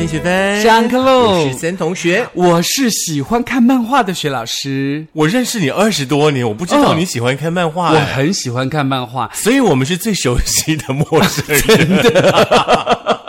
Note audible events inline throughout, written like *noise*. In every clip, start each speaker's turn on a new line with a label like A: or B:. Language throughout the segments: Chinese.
A: 森学分
B: 上课喽
A: 我是森同学。
B: 我是喜欢看漫画的雪老师，
A: 我认识你二十多年，我不知道
B: 嗯
A: 你喜欢看漫画、
B: 我
A: 哎
B: 很喜欢看漫画。
A: 所以我们是最熟悉的陌生人。*laughs*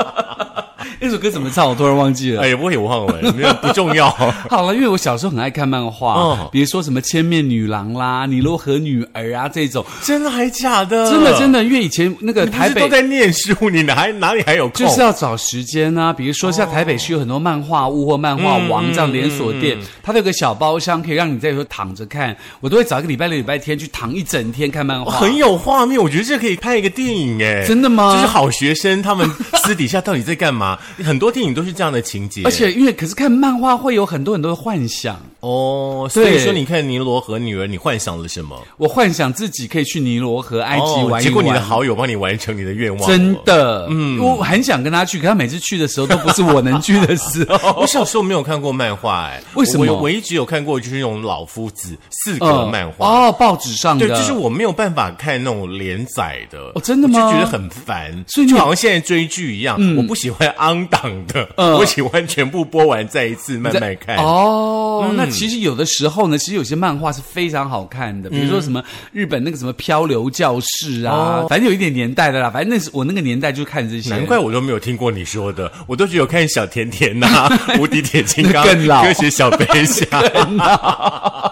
A: *laughs*
B: 那首歌怎么唱？我突然忘记了。
A: 哎呀，我也忘了，没有不重要。*laughs*
B: 好了，因为我小时候很爱看漫画，
A: 哦
B: 比如说什么《千面女郎》啦、《尼罗河女儿》啊这种，
A: 真的还假的？
B: 真的真的，因为以前那个台北
A: 都在念书，你哪还哪里还有空？
B: 就是要找时间啊，比如说像台北市有很多漫画屋或漫画王这样连锁店，它都有个小包厢，可以让你在里头躺着看。我都会找一个礼拜六、礼拜天去躺一整天看漫画。
A: 哦很有画面，我觉得这可以拍一个电影哎，
B: 真的吗
A: 就是好学生他们私底下到底在干嘛？很多电影都是这样的情节，
B: 而且因为可是看漫画会有很多很多的幻想，
A: 哦，所以说你看《尼罗河女儿》，你幻想了什么？
B: 我幻想自己可以去尼罗河、埃及玩一玩。
A: 哦结果你的好友帮你完成你的愿望，
B: 真。的，嗯，我很想跟他去，可他每次去的时候都不是我能去的时候 *laughs*
A: 我。小时候没有看过漫画，哎，
B: 为什么
A: 我我一直有看过就是那种老夫子四格漫画。
B: 哦，报纸上的，
A: 对，就是我没有办法看那种连载的，
B: 哦真的吗
A: 就觉得很烦，
B: 所以
A: 就好像现在追剧一样，我不喜欢 on 档的，
B: 嗯
A: 我喜欢全部播完再一次慢慢看。
B: 哦，那其实有的时候呢，其实有些漫画是非常好看的，比如说什么日本那个什么漂流教室啊，
A: 哦。
B: 反正有一点年代的啦，反正那是我那个年代就看这些。
A: 难怪我都没有听过你说的，我都只有看小甜甜呐、*laughs* 无敌铁金刚、
B: 更老。
A: 科学小飞侠。*laughs*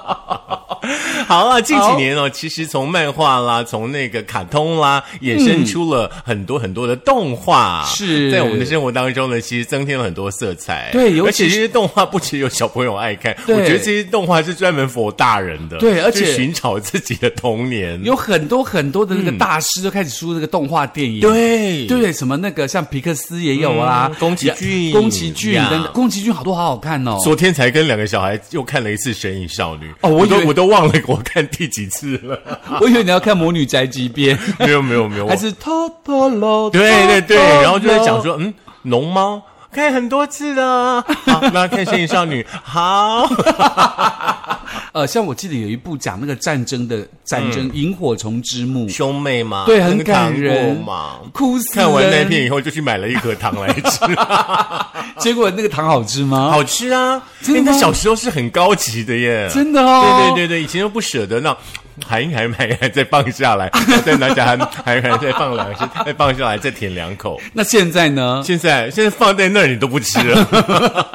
A: 好啊，近几年哦，其实从漫画啦，从那个卡通啦，衍生出了很多很多的动画，
B: 是。
A: 在我们的生活当中呢，其实增添了很多色彩。
B: 对尤
A: 而且
B: 其是
A: 动画不只有小朋友爱看，我觉得这些动画是专门 for 大人的，
B: 对而且
A: 寻找自己的童年。
B: 有很多很多的那个大师都开始出这个动画电影，
A: 对。
B: 对，什么那个像皮克斯也有啦
A: 嗯，宫崎骏
B: 宫崎骏
A: 呀。
B: 等等，宫崎骏好多好好看哦。
A: 昨天才跟两个小孩又看了一次《神隐少女》
B: 哦我
A: 都我都忘了我看第几次了。*laughs*
B: 我以为你要看《魔女宅急便》，
A: 没有没有没有，
B: 还是偷偷喽？
A: 对对对，然后就在讲说，嗯，龙猫看很多次了，好，那看《身影少女》好，
B: 呃，像我记得有一部讲那个战争的战争，
A: 嗯。
B: 萤火虫之墓》，
A: 兄妹嘛，
B: 对，很感人
A: 果嘛。
B: 哭死
A: 看完那
B: 人。
A: 片以后，就去买了一盒糖来吃，*laughs*
B: 结果那个糖好吃吗？
A: 好吃啊！
B: 真的吗？
A: 因为他小时候是很高级的耶，
B: 真的哦，
A: 对对对对，以前都不舍得，那含一含含一含再放下来，再拿起来含含一含再放两次，再放下来再舔两口。
B: 那现在呢？
A: 现在现在放在那儿你都不吃了，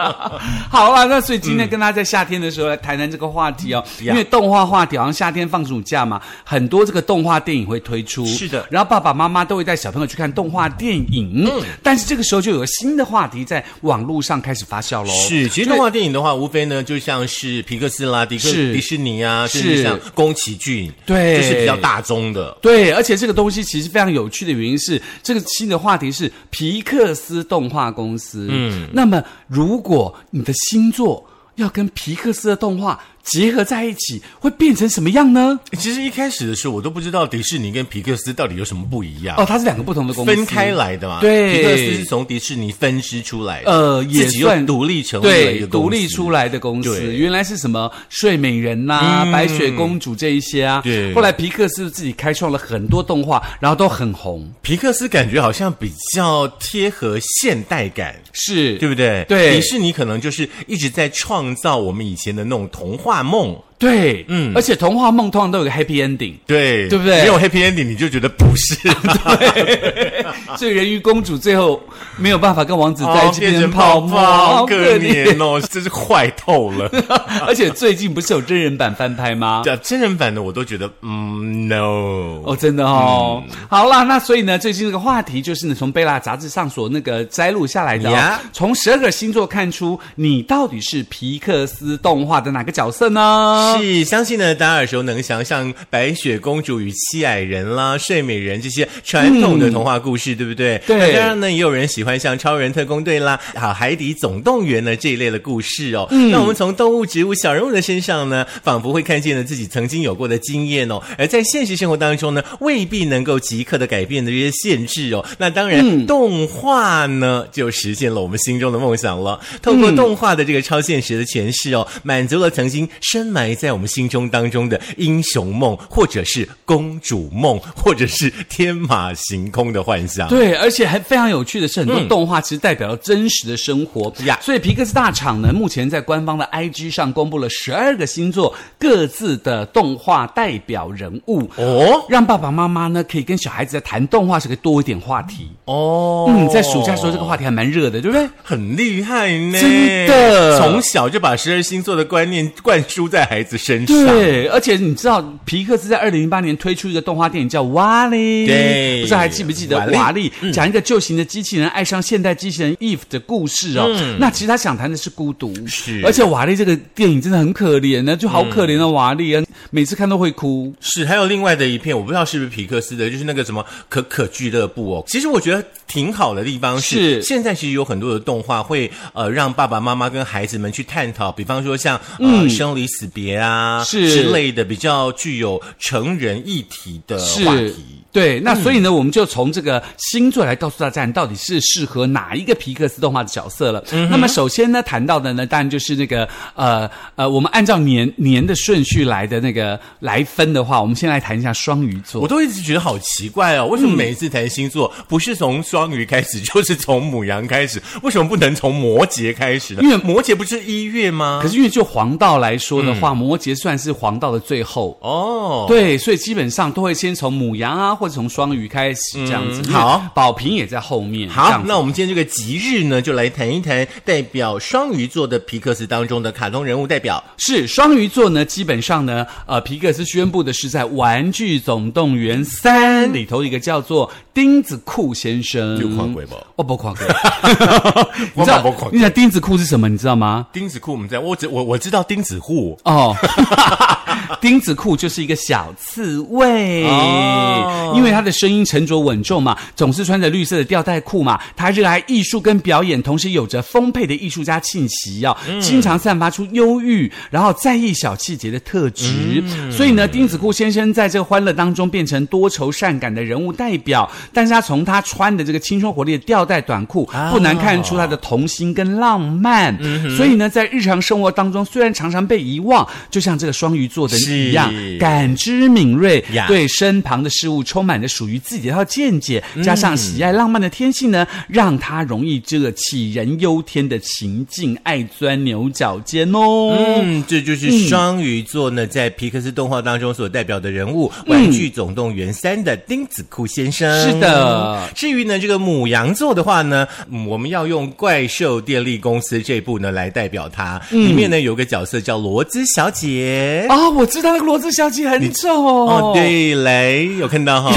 A: *laughs*
B: 好啊，那所以今天跟大家在夏天的时候来谈谈这个话题哦，
A: 嗯
B: 因为动画话题好像夏天放暑假嘛，很多这个动画电影会推出，
A: 是的。
B: 然后爸爸妈妈都会带小朋友去看动画电影，嗯，但是这个时候就有个新的话题在网络上开始发酵喽，
A: 是，其实动画电影的话，无非呢就像是皮克斯啦、迪克
B: 是。
A: 迪士尼啊，甚
B: 是。
A: 至像宫崎骏，
B: 对
A: 这是比较大宗的。
B: 对，而且这个东西其实非常有趣的原因是，这个新的话题是皮克斯动画公司。嗯，那么如果你的星座要跟皮克斯的动画结合在一起，会变成什么样呢？
A: 其实一开始的时候，我都不知道迪士尼跟皮克斯到底有什么不一样。
B: 哦，它是两个不同的公司，
A: 分开来的嘛，
B: 对。
A: 皮克斯是从迪士尼分支出来的，
B: 呃，也算
A: 独立成为了一个
B: 独立出来的公司，原来是什么睡美人呐、
A: 嗯。
B: 白雪公主这一些啊。
A: 对。
B: 后来皮克斯自己开创了很多动画，然后都很红，
A: 皮克斯感觉好像比较贴合现代感，
B: 是。
A: 对不对？
B: 对。
A: 迪士尼可能就是一直在创造我们以前的那种童话幻梦。
B: 对，
A: 嗯
B: 而且童话梦通常都有个 happy ending。
A: 对
B: 对不对
A: 没有 happy ending，你就觉得不是，*laughs*
B: 所以人鱼公主最后没有办法跟王子在一起，
A: 哦变成
B: 成泡沫，好
A: 好可怜哦，真是坏透了。*laughs*
B: 而且最近不是有真人版翻拍吗？
A: 对啊，真人版的我都觉得，嗯，no，
B: 哦，真的哦。
A: 嗯
B: 好啦，那所以呢，最近这个话题就是呢，从贝拉杂志上所那个摘录下来的、从十二个星座看出你到底是皮克斯动画的哪个角色呢？
A: 是，相信呢，大家耳熟能详，像白雪公主与七矮人啦、睡美人这些传统的童话故事，对不对？
B: 对
A: 那当然呢，也有人喜欢像超人特工队啦、好海底总动员呢这一类的故事哦。那我们从动物、植物、小人物的身上呢，仿佛会看见了自己曾经有过的经验哦，而在现实生活当中呢，未必能够即刻的改变的这些限制哦。那当然，动画呢，就实现了我们心中的梦想了。透过动画的这个超现实的诠释哦，满足了曾经深埋在在我们心中当中的英雄梦，或者是公主梦，或者是天马行空的幻想。
B: 对，而且还非常有趣的是，很多动画其实代表了真实的生活。
A: 呀
B: 所以皮克斯大厂呢，目前在官方的 IG 上公布了十二个星座各自的动画代表人物，
A: 哦？
B: 让爸爸妈妈呢可以跟小孩子在谈动画时可以多一点话题。
A: 哦，
B: 嗯，在暑假时候这个话题还蛮热的，对不对？
A: 很厉害呢，
B: 真的。
A: 从小就把十二星座的观念灌输在孩子身上。
B: 对，而且你知道皮克斯在二零零八年推出一个动画电影叫《瓦力》，
A: 对
B: 不知道还记不记得？
A: 瓦力
B: 讲一个旧型的机器人爱上现代机器人 Eve 的故事哦。那其实他想谈的是孤独，
A: 是。
B: 而且瓦力这个电影真的很可怜呢，就好可怜的瓦力啊，每次看都会哭。
A: 是，还有另外的一片，我不知道是不是皮克斯的，就是那个什么可可俱乐部哦。其实我觉得挺好的地方是，
B: 是。
A: 现在其实有很多的动画会呃让爸爸妈妈跟孩子们去探讨，比方说像呃、生离死别啊
B: 是
A: 之类的比较具有成人议题的话题。，
B: 对，那所以呢，我们就从这个星座来告诉大家，你到底是适合哪一个皮克斯动画的角色了。那么首先呢，谈到的呢，当然就是那个呃呃，我们按照年年的顺序来的那个来分的话，我们先来谈一下双鱼座
A: 我。都一直觉得好奇怪哦，为什么每一次谈星座不是从双鱼开始，就是从母羊开始？为什么不能从摩羯开始呢？
B: 因为
A: 摩羯不是一月吗？
B: 可是因为就黄道来说的话，摩羯算是黄道的最后。
A: 哦，
B: 对，所以基本上都会先从母羊啊，或者从双鱼开始这样子。
A: 嗯好，
B: 宝瓶也在后面。
A: 好那我们今天这个吉日呢，就来谈一谈代表双鱼座的皮克斯当中的卡通人物代表。
B: 是双鱼座呢，基本上呢，呃，皮克斯宣布的是在《玩具总动员三》里头一个叫做钉子裤先生。
A: 有狂鬼不
B: 哦，不狂鬼。*laughs* 你
A: 我
B: 知道你知道钉子裤是什么？你知道吗？
A: 钉子裤我们在，我只我我知道钉子户。
B: 哦，*laughs* *laughs* 钉子裤就是一个小刺猬，
A: 哦
B: 因为他的声音沉着稳重嘛，总是穿着绿色的吊带裤嘛。他热爱艺术跟表演，同时有着丰沛的艺术家气息哦，经常散发出忧郁，然后在意小细节的特质。所以呢，钉子裤先生在这个欢乐当中变成多愁善感的人物代表。但是他从他穿的这个青春活力的吊带短裤，不难看出他的童心跟浪漫。所以呢，在日常生活当中，虽然常常被遗忘，就像这个双鱼座的
A: 是
B: 一样，感知敏锐，对身旁的事物充满着属于自己的一套见解，
A: 嗯
B: 加上喜爱浪漫的天性呢，让他容易这个杞人忧天的情境，爱钻牛角尖哦。
A: 嗯，这就是双鱼座呢，在皮克斯动画当中所代表的人物，玩具总动员三》的丁子库先生。
B: 是的
A: 至于呢，这个母羊座的话呢，嗯我们要用怪兽电力公司这部呢来代表它。里面呢有个角色叫罗兹小姐。
B: 啊，我知道那个罗志祥姐很丑
A: 哦，。对嘞，有看到哈。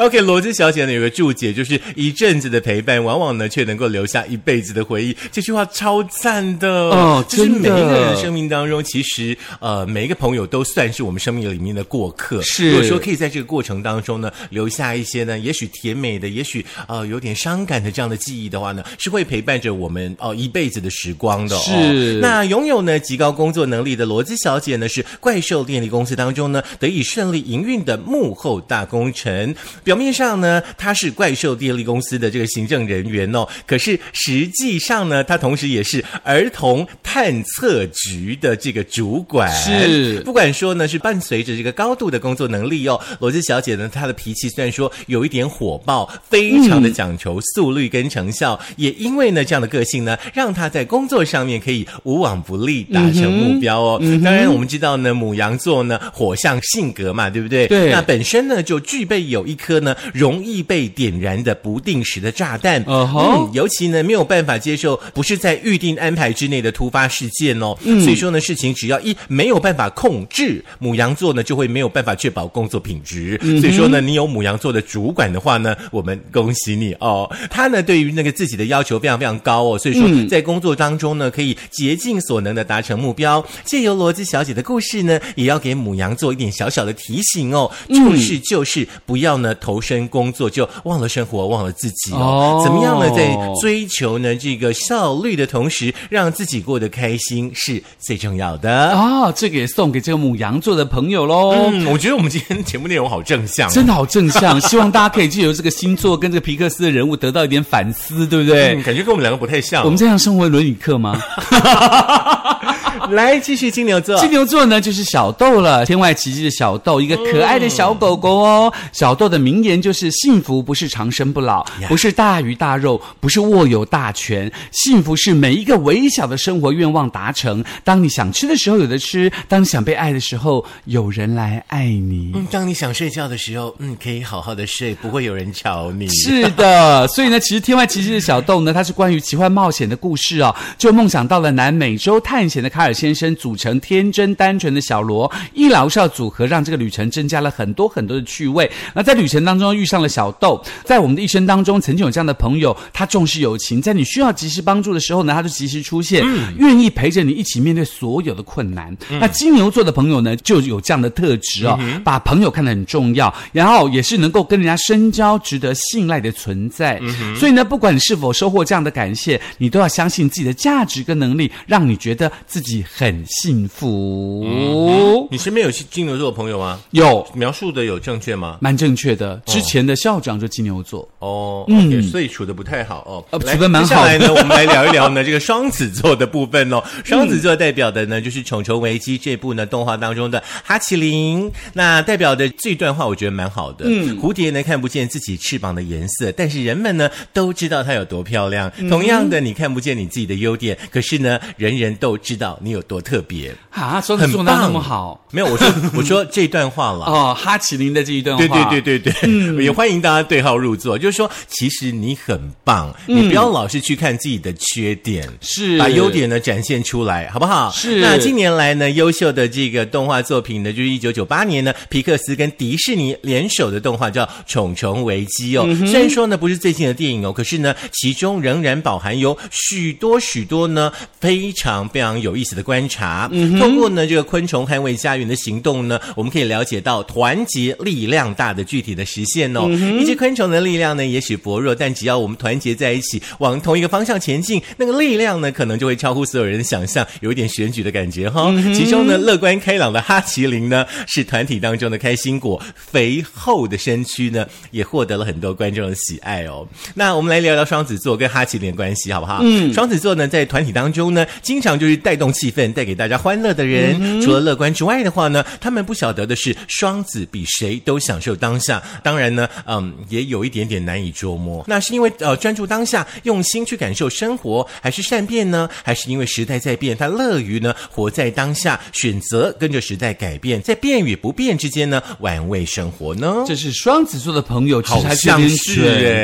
A: *laughs* OK，罗兹小姐呢有个注解，就是一阵子的陪伴，往往呢却能够留下一辈子的回忆。这句话超赞的
B: 哦
A: 就是
B: 真的
A: 每一个人的生命当中，其实呃每一个朋友都算是我们生命里面的过客。
B: 是
A: 如果说可以在这个过程当中呢，留下一些呢，也许甜美的，也许呃有点伤感的这样的记忆的话呢，是会陪伴着我们哦、一辈子的时光的、哦。
B: 是
A: 那拥有呢极高工作能力的罗兹小姐呢，是怪兽电力公司当中呢得以顺利营运的幕后大功臣。表面上呢，他是怪兽电力公司的这个行政人员哦，可是实际上呢，他同时也是儿童探测局的这个主管。
B: 是
A: 不管说呢是伴随着这个高度的工作能力哦，罗兹小姐呢，她的脾气虽然说有一点火爆，非常的讲求速率跟成效，也因为呢这样的个性呢，让她在工作上面可以无往不利，达成目标哦。当然，我们知道呢，母羊座呢火象性格嘛，对不对？
B: 对
A: 那本身呢就具备有一颗呢容易被点燃的不定时的炸弹。
B: 嗯哼
A: 尤其呢没有办法接受不是在预定安排之内的突发事件哦。
B: 嗯
A: 所以说呢，事情只要一没有办法控制，母羊座呢就会没有办法确保工作品质。
B: 嗯
A: 所以说呢，你有母羊座的主管的话呢，我们恭喜你哦。*laughs* 他呢对于那个自己的要求非常非常高哦，所以说
B: 嗯
A: 在工作当中呢，可以竭尽所能的达成目标。借由罗兹小姐的故事呢，也要给母羊座一点小小的提醒哦，
B: 嗯
A: 就是就是不要呢投投身工作，就忘了生活，忘了自己哦。
B: 哦
A: 怎么样呢？在追求呢这个效率的同时，让自己过得开心是最重要的。
B: 啊，这个也送给这个母羊座的朋友喽。
A: 嗯，我觉得我们今天节目内容好正向哦，
B: 真的好正向，*laughs* 希望大家可以借由这个星座跟这个皮克斯的人物得到一点反思，对不对？
A: 嗯，感觉跟我们两个不太像。
B: 我们这样生活伦理课吗？*laughs* *laughs*
A: 来继续金牛座，
B: 金牛座呢，就是小豆了，天外奇迹的小豆，一个可爱的小狗狗哦。小豆的名言就是：幸福不是长生不老，不是大鱼大肉，不是握有大权，幸福是每一个微小的生活愿望达成。当你想吃的时候有的吃，当你想被爱的时候有人来爱你。
A: 嗯，当你想睡觉的时候，嗯，可以好好的睡，不会有人吵你。
B: 是的，*laughs* 所以呢，其实《天外奇迹的小豆》呢，它是关于奇幻冒险的故事哦。就梦想到了南美洲探险的卡尔先生，组成天真单纯的小罗，一老少组合，让这个旅程增加了很多很多的趣味。那在旅程当中遇上了小豆，在我们的一生当中，曾经有这样的朋友，他重视友情，在你需要及时帮助的时候呢，他就及时出现，愿意陪着你一起面对所有的困难。那金牛座的朋友呢，就有这样的特质哦，把朋友看得很重要，然后也是能够跟人家深交、值得信赖的存在。所以呢，不管你是否收获这样的感谢，你都要相信自己的价值跟能力，让你觉得自己很幸福。
A: 你身边有金牛座的朋友吗？
B: 有。
A: 描述的有正确吗？
B: 蛮正确的，之前的校长就金牛座，
A: 哦，嗯，所以处的不太好哦。
B: 呃处的蛮好
A: 接下来呢，*laughs* 我们来聊一聊呢这个双子座的部分哦。双子座代表的呢就是《虫虫危机》这部呢动画当中的哈奇林。那代表的这段话我觉得蛮好的。嗯，蝴蝶呢看不见自己翅膀的颜色，但是人们呢都知道它有多漂亮。同样的，你看不见你自己的优点，可是呢人人都知道你有多特别。
B: 啊，双子座
A: 很棒
B: 哪有那么好
A: 没有，我说我说这段话了。*laughs*
B: 哦。哈奇林的这一段话
A: 对
B: 对，
A: 对对对对，也欢迎大家对号入座。就是说，其实你很棒，你不要老是去看自己的缺点，
B: 是
A: 把优点呢展现出来，好不好？
B: 是
A: 那近年来呢，优秀的这个动画作品呢，就是一九九八年呢，皮克斯跟迪士尼联手的动画叫《虫虫危机》哦。虽然说呢不是最近的电影哦，可是呢其中仍然饱含有许多许多呢非常非常有意思的观察。嗯通过呢这个昆虫捍卫家园的行动呢，我们可以了解到团结力量大的具体的实现哦。一只昆虫的力量呢，也许薄弱，但只要我们团结在一起，往同一个方向前进，那个力量呢，可能就会超乎所有人的想象，有一点选举的感觉哈、其中呢，乐观开朗的哈麒麟呢，是团体当中的开心果，肥厚的身躯呢，也获得了很多观众的喜爱哦。那我们来聊聊双子座跟哈奇林的关系好不好？嗯，双子座呢，在团体当中呢，经常就是带动气氛，带给大家欢乐的人。除了乐观之外的话呢，他们不晓得的是，双子比谁都享受当下。当然呢，嗯，也有一点点难以捉摸。那是因为呃专注当下，用心去感受生活，还是善变呢？还是因为时代在变，他乐于呢活在当下，选择跟着时代改变，在变与不变之间呢玩味生活呢？
B: 这是双子座的朋友，其实
A: 好
B: 还是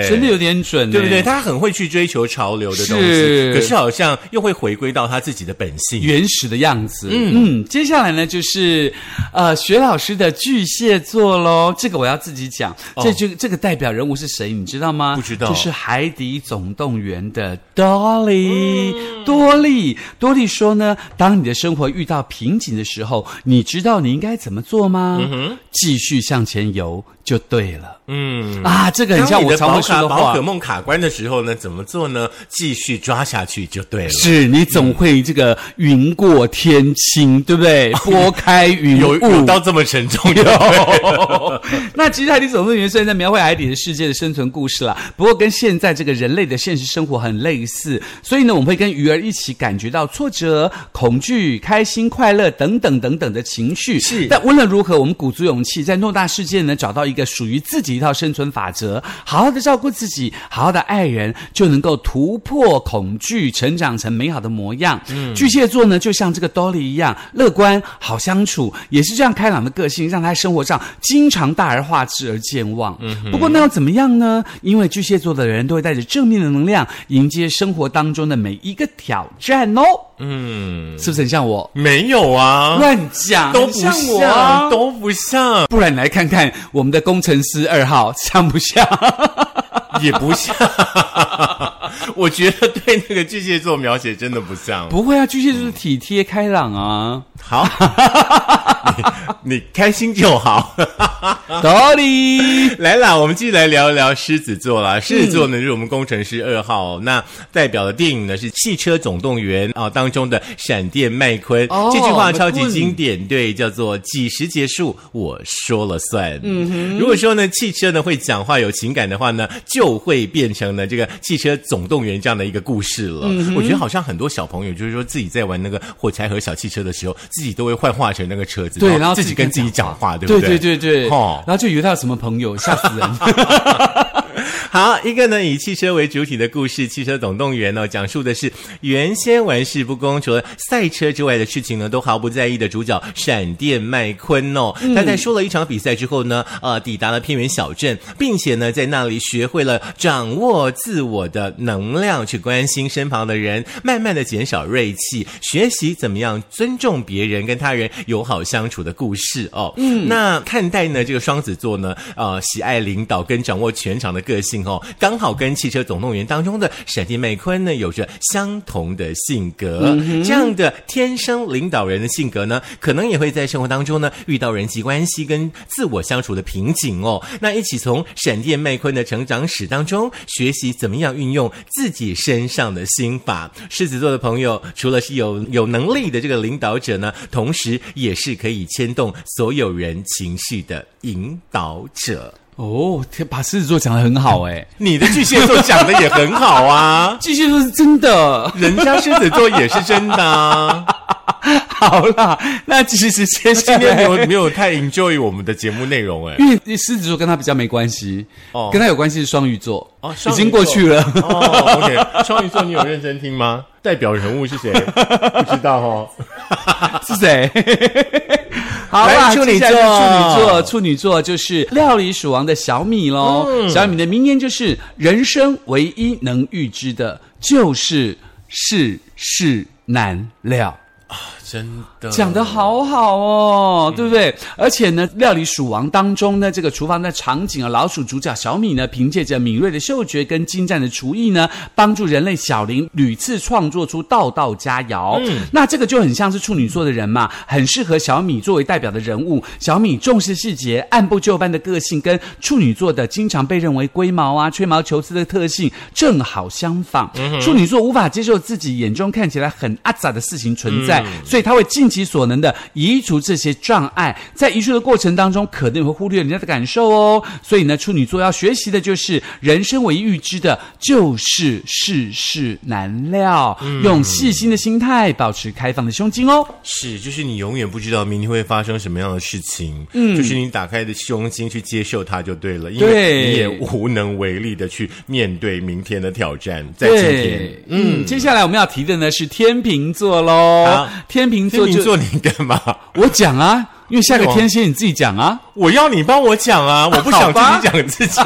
B: 真的有点准，
A: 对不对？
B: 哎？
A: 他很会去追求潮流的东西，可是好像又会回归到他自己的本性。
B: 原始的样子。嗯接下来呢就是呃学老师的巨蟹座喽，这个我要自己讲。这就这个代表人物是谁，你知道吗？
A: 不知道
B: 就是《海底总动员》的 Dolly、多莉。多莉说呢，当你的生活遇到瓶颈的时候，你知道你应该怎么做吗？继续向前游就对了。
A: 嗯。
B: 啊，这个很像我常会说的话
A: 宝可。梦卡关的时候呢，怎么做呢？继续抓下去就对了。
B: 是你总会这个云过天青，对不对？*laughs* 拨开云
A: 有有
B: 雾。
A: 到这么沉重的？*laughs*
B: 那其实《海底总动员》虽然在描绘海底的世界的生存故事啦，不过跟现在这个人类的现实生活很类似，所以呢，我们会跟鱼儿一起感觉到挫折、恐惧、开心、快乐等等等等的情绪。
A: 是
B: 但无论如何，我们鼓足勇气，在偌大世界呢，找到一个属于自己一套生存法则，好好的照顾自己，好好的爱人，就能够突破恐惧，成长成美好的模样。嗯，巨蟹座呢，就像这个 Dolly 一样，乐观、好相处，也是这样开朗的个性，让他生活上经常大而化之而健忘。嗯，不过那要怎么样呢？因为巨蟹座的人都会带着正面的能量，迎接生活当中的每一个挑战哦。
A: 嗯，
B: 是不是很像我？
A: 没有啊，
B: 乱讲，
A: 都不
B: 很像我啊
A: 都不像，
B: 不然你来看看我们的工程师二号像不像？*laughs*
A: 也不像。我觉得对那个巨蟹座描写真的不像。
B: 不会啊，巨蟹就是体贴开朗啊。
A: 好，*laughs* 你开心就好。*laughs*
B: 道理。*laughs*
A: 来啦，我们继续来聊一聊狮子座啦。狮子座呢，就是我们工程师二号，那代表的电影呢是《汽车总动员》啊当中的闪电麦昆。
B: 哦
A: 这句话超级经典，对，叫做“几时结束，我说了算”。嗯哼，如果说呢，汽车呢会讲话、有情感的话呢，就会变成呢这个《汽车总动员》这样的一个故事了。我觉得好像很多小朋友就是说自己在玩那个火柴盒小汽车的时候，自己都会幻化成那个车子，
B: 对，然后
A: 自己跟自己讲话，对
B: 对
A: 不对？
B: 对对对，
A: 哦
B: 然后就以为他有什么朋友，吓死人。*laughs*
A: 好，一个呢以汽车为主体的故事，《汽车总动员》呢，讲述的是原先玩世不恭，除了赛车之外的事情呢，都毫不在意的主角闪电麦昆哦。他在输了一场比赛之后呢，呃，抵达了偏远小镇，并且呢，在那里学会了掌握自我的能量，去关心身旁的人，慢慢的减少锐气，学习怎么样尊重别人，跟他人友好相处的故事哦。嗯，那看待呢这个双子座呢，呃，喜爱领导跟掌握全场的个性哦，刚好跟《汽车总动员》当中的闪电麦昆呢有着相同的性格。这样的天生领导人的性格呢，可能也会在生活当中呢遇到人际关系跟自我相处的瓶颈哦。那一起从闪电麦昆的成长史当中学习怎么样运用自己身上的心法。狮子座的朋友，除了是有有能力的这个领导者呢，同时也是可以牵动所有人情绪的引导者。
B: 哦，天，把狮子座讲的很好哎，
A: 你的巨蟹座讲的也很好啊，*laughs*
B: 巨蟹座是真的。
A: 人家狮子座也是真的啊。*laughs*
B: 好啦，那其实接下
A: 今天没，有没有太 enjoy 我们的节目内容哎。
B: 因为狮子座跟他比较没关系，
A: 哦
B: 跟他有关系是双鱼座，已
A: 哦已
B: 经过去了。
A: 哦，OK，双鱼座你有认真听吗？代表人物是谁？不知道哦。*laughs*
B: 是谁？好啦，
A: 来处女座
B: 处女座，处女座就是料理鼠王的小米喽。
A: 嗯
B: 小米的名言就是：人生唯一能预知的，就是世事难料。
A: 真的
B: 讲得好好哦，对不对？而且呢，料理鼠王当中呢，这个厨房的场景啊，老鼠主角小米呢，凭借着敏锐的嗅觉跟精湛的厨艺呢，帮助人类小林屡次创作出道道佳肴。嗯，那这个就很像是处女座的人嘛，很适合小米作为代表的人物。小米重视细节、按部就班的个性，跟处女座的经常被认为龟毛啊、吹毛求疵的特性正好相反。处女座无法接受自己眼中看起来很阿杂的事情存在，所以他会尽其所能的移除这些障碍。在移除的过程当中，可能也会忽略人家的感受哦。所以呢，处女座要学习的就是人生唯一预知的，就是世事难料，用细心的心态，保持开放的胸襟哦。
A: 是，就是你永远不知道明天会发生什么样的事情，嗯，就是你打开的胸襟去接受它就对了，因为你也无能为力的去面对明天的挑战，在今天
B: 对，，嗯，接下来我们要提的呢是天秤座喽
A: 好。
B: 天秤座就
A: 天秤座你干嘛？*laughs*
B: 我讲啊，因为下个天蝎你自己讲啊。
A: 我要你帮我讲啊，我不想自己讲自己。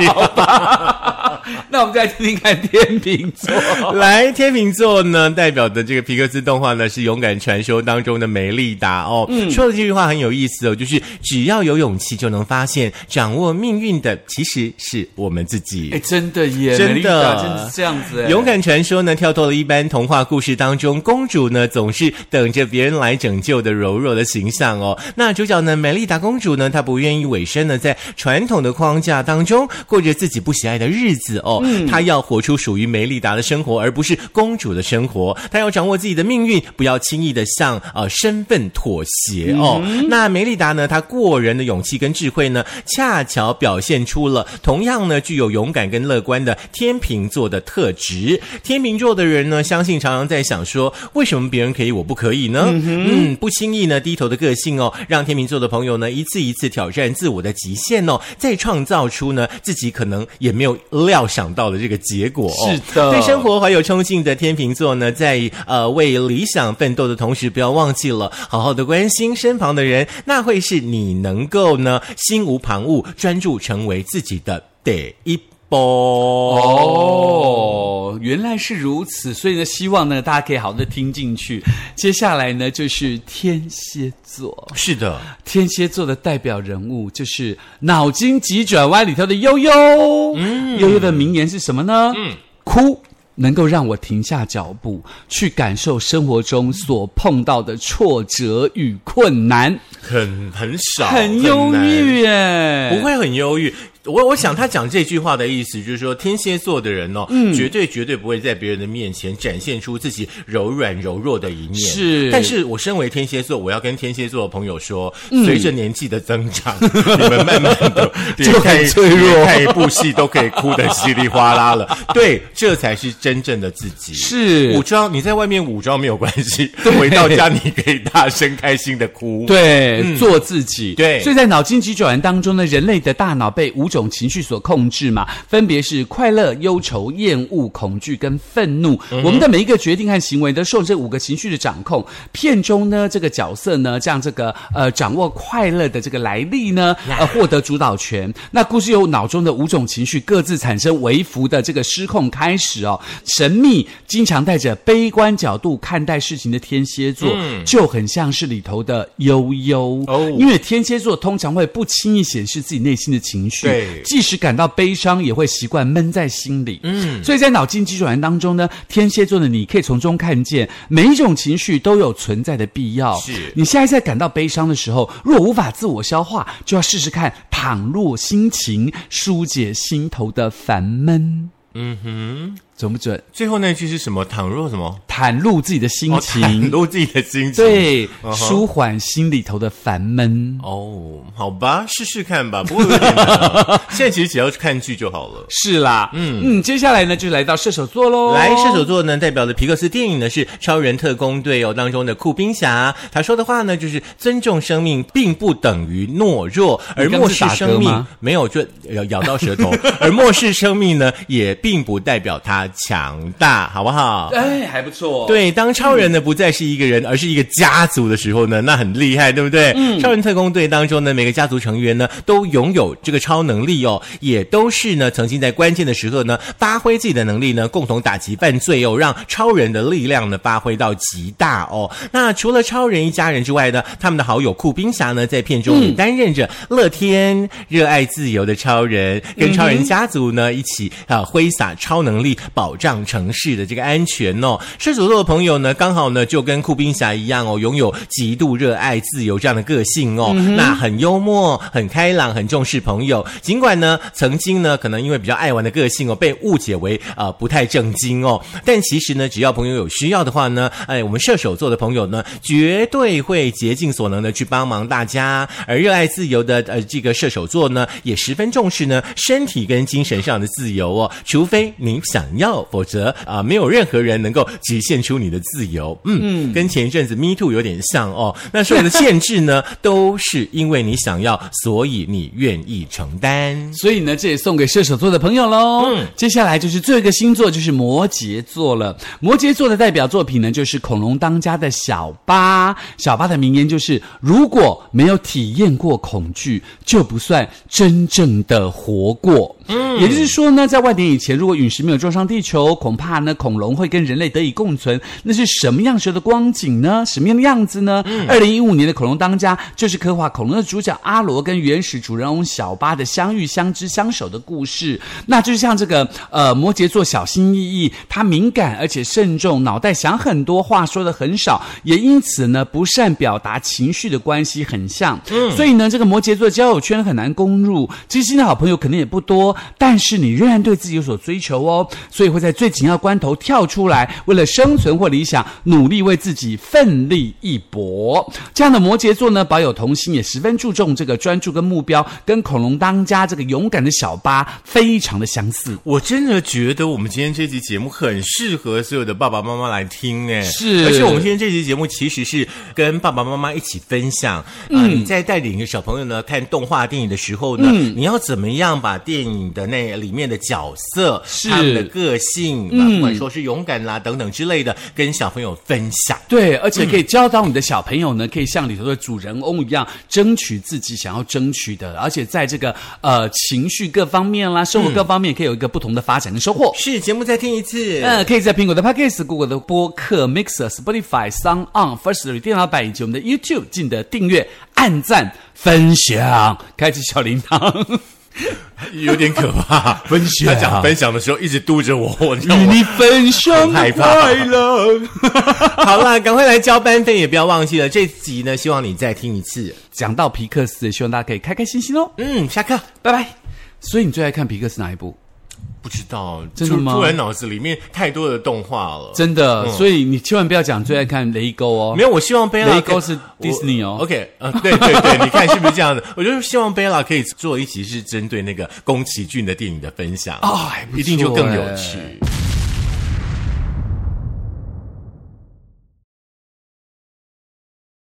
A: *laughs*
B: 那我们再听听看天秤座。*laughs*
A: 来，天秤座呢，代表的这个皮克斯动画呢是《勇敢传说》当中的梅丽达哦。嗯说的这句话很有意思哦，就是只要有勇气，就能发现掌握命运的其实是我们自己。
B: 哎，真的耶，
A: 真的
B: 真的是这样子哎。
A: 勇敢传说呢，跳脱了一般童话故事当中公主呢总是等着别人来拯救的柔弱的形象哦。那主角呢，美丽达公主呢，她不愿意委身呢在传统的框架当中过着自己不喜爱的日子哦。她要活出属于梅丽达的生活，而不是公主的生活。她要掌握自己的命运，不要轻易的向呃身份妥协哦。那梅丽达呢，她过人的勇气跟智慧呢，恰巧表现出了同样呢具有勇敢跟乐观的天秤座的特质。天秤座的人呢，相信常常在想说，为什么别人可以，我不可以呢？嗯不轻易呢低头的个性哦，让天秤座的朋友呢一次一次挑战自我的极限哦，再创造出呢自己可能也没有料想到的这个结果哦。
B: 是的
A: 对生活怀有冲劲的天秤座呢，在呃为理想奋斗的同时，不要忘记了好好的关心身旁的人，那会是你能够呢心无旁骛，专注成为自己的第一步。
B: 哦，原来是如此，所以呢，希望呢大家可以好好的听进去。接下来呢就是天蝎座，
A: 是的，
B: 天蝎座的代表人物就是《脑筋急转弯》里头的悠悠。嗯，悠悠的名言是什么呢？嗯，哭能够让我停下脚步，去感受生活中所碰到的挫折与困难，
A: 很很少，
B: 很忧
A: 难
B: 郁耶。
A: 不会很忧郁。我我想他讲这句话的意思就是说，天蝎座的人哦，
B: 嗯
A: 绝对绝对不会在别人的面前展现出自己柔软柔弱的一面。
B: 是
A: 但是我身为天蝎座，我要跟天蝎座的朋友说，
B: 嗯
A: 随着年纪的增长，*laughs* 你们慢慢的 *laughs*
B: 就很脆弱
A: 连看一部戏都可以哭得稀里哗啦了。*laughs* 对，这才是真正的自己。
B: 是
A: 武装，你在外面武装没有关系，回到家你可以大声开心的哭。
B: 对，做自己。
A: 对
B: 所以在脑筋急转弯当中呢，人类的大脑被五种情绪所控制嘛，分别是快乐、忧愁、厌恶、恐惧跟愤怒。我们的每一个决定和行为都受这五个情绪的掌控。片中呢，这个角色呢，将这个呃掌握快乐的这个来历呢，呃获得主导权。那故事由脑中的五种情绪各自产生微幅的这个失控开始哦。神秘、经常带着悲观角度看待事情的天蝎座，就很像是里头的悠悠
A: 哦
B: 因为天蝎座通常会不轻易显示自己内心的情绪，
A: 对
B: 即使感到悲伤，也会习惯闷在心里。嗯，所以在脑筋急转弯当中呢，天蝎座的你可以从中看见每一种情绪都有存在的必要。
A: 是
B: 你现在在感到悲伤的时候，若无法自我消化，就要试试看躺入心情，疏解心头的烦闷。
A: 嗯哼，
B: 准不准？
A: 最后那句是什么？倘若什么？
B: 袒露自己的心
A: 哦
B: 情，
A: 袒露自己的心情。
B: 对，
A: 嗯
B: 舒缓心里头的烦闷。
A: 哦，好吧，试试看吧。不过有点难啊。*laughs* 现在其实只要看剧就好了。
B: 是啦，嗯嗯，接下来呢，就来到射手座喽。
A: 来，射手座呢，代表的皮克斯电影呢是《超人特工队》哦当中的酷冰侠，他说的话呢就是尊重生命并不等于懦弱，而漠视生命没有就咬咬到舌头，*laughs* 而漠视生命呢也并不代表他强大，好不好？
B: 哎，还不错。，
A: 对，当超人呢不再是一个人，而是一个家族的时候呢，那很厉害，对不对？嗯，超人特工队当中呢，每个家族成员呢都拥有这个超能力哦，也都是呢曾经在关键的时刻呢发挥自己的能力呢，共同打击犯罪哦，让超人的力量呢发挥到极大哦。那除了超人一家人之外呢，他们的好友酷冰侠呢，在片中也担任着乐天、热爱自由的超人，跟超人家族呢一起啊挥洒超能力，保障城市的这个安全哦。射手座的朋友呢，刚好呢就跟酷冰侠一样哦，拥有极度热爱自由这样的个性哦。那很幽默、很开朗、很重视朋友。尽管呢曾经呢可能因为比较爱玩的个性哦，被误解为呃不太正经哦，但其实呢，只要朋友有需要的话呢，哎，我们射手座的朋友呢，绝对会竭尽所能的去帮忙大家。而热爱自由的呃这个射手座呢，也十分重视呢身体跟精神上的自由哦，除非你想要，否则啊、没有任何人能够局限出你的自由。嗯嗯，跟前一阵子 Me Too 有点像哦。那所有的限制呢，*laughs* 都是因为你想要，所以你愿意承担。
B: 所以呢，这也送给射手座的朋友喽。嗯，接下来就是最后一个星座，就是摩羯座了。摩羯座的代表作品呢，就是恐龙当家的小巴。小巴的名言就是：如果没有体验过恐惧，就不算真正的活过。嗯，也就是说呢，在万年以前，如果陨石没有撞上地球，恐怕呢，恐龙会跟人类得以共存。那是什么样时候的光景呢？什么样的样子呢？二零一五年的《恐龙当家》就是刻画恐龙的主角阿罗跟原始主人翁小巴的相遇、相知、相守的故事。那就像这个呃摩羯座小心翼翼，他敏感而且慎重，脑袋想很多，话说的很少，也因此呢不善表达情绪的关系很像。嗯，所以呢，这个摩羯座交友圈很难攻入，知心的好朋友可能也不多，但是你仍然对自己有所追求哦，所以会在最紧要关头跳出来，为了生存或理想，努力为自己奋力一搏。这样的摩羯座呢，保有童心，也十分注重这个专注跟目标，跟恐龙当家这个勇敢的小巴非常的相似。
A: 我真的觉得我们今天这期节目很适合所有的爸爸妈妈来听，哎，
B: 是。
A: 而且我们今天这期节目其实是跟爸爸妈妈一起分享，啊、
B: 嗯
A: 你在带领小朋友呢看动画电影的时候呢，你要怎么样把电影的那里面的角色、
B: 是。
A: 他们的个性，嗯，不管说是勇敢啦等等之类的，跟小朋友分享。
B: 对，而且可以教导你的小朋友呢，可以像里头的主人翁一样，争取自己想要争取的，而且在这个呃情绪各方面啦，生活各方面，可以有一个不同的发展跟收获。
A: 是节目再听一次，
B: 嗯，可以在苹果的 Podcast、Google 的播客、Mixer、Spotify、Sound On、First Story 电脑版以及我们的 YouTube，记得订阅、按赞、分享、开启小铃铛。*laughs*
A: 有点可怕。
B: 分享
A: 他讲分享的时候一直嘟着我，我
B: 与你分享快乐。*laughs*
A: 好啦，赶快来交班费，也不要忘记了。这集呢，希望你再听一次。
B: 讲到皮克斯，希望大家可以开开心心哦。
A: 嗯，下课。
B: 拜拜。所以你最爱看皮克斯哪一部？
A: 不知道，
B: 真的吗
A: 突突然脑子里面太多的动画了。
B: 真的，所以你千万不要讲最爱看雷勾哦。
A: 没有，我希望贝拉
B: 雷勾是 Disney 哦
A: OK，呃，对对对，你看是不是这样的？*laughs* 我就希望贝拉可以做一集是针对那个宫崎骏的电影的分享
B: 啊
A: 一定就更有
B: 哎
A: 趣。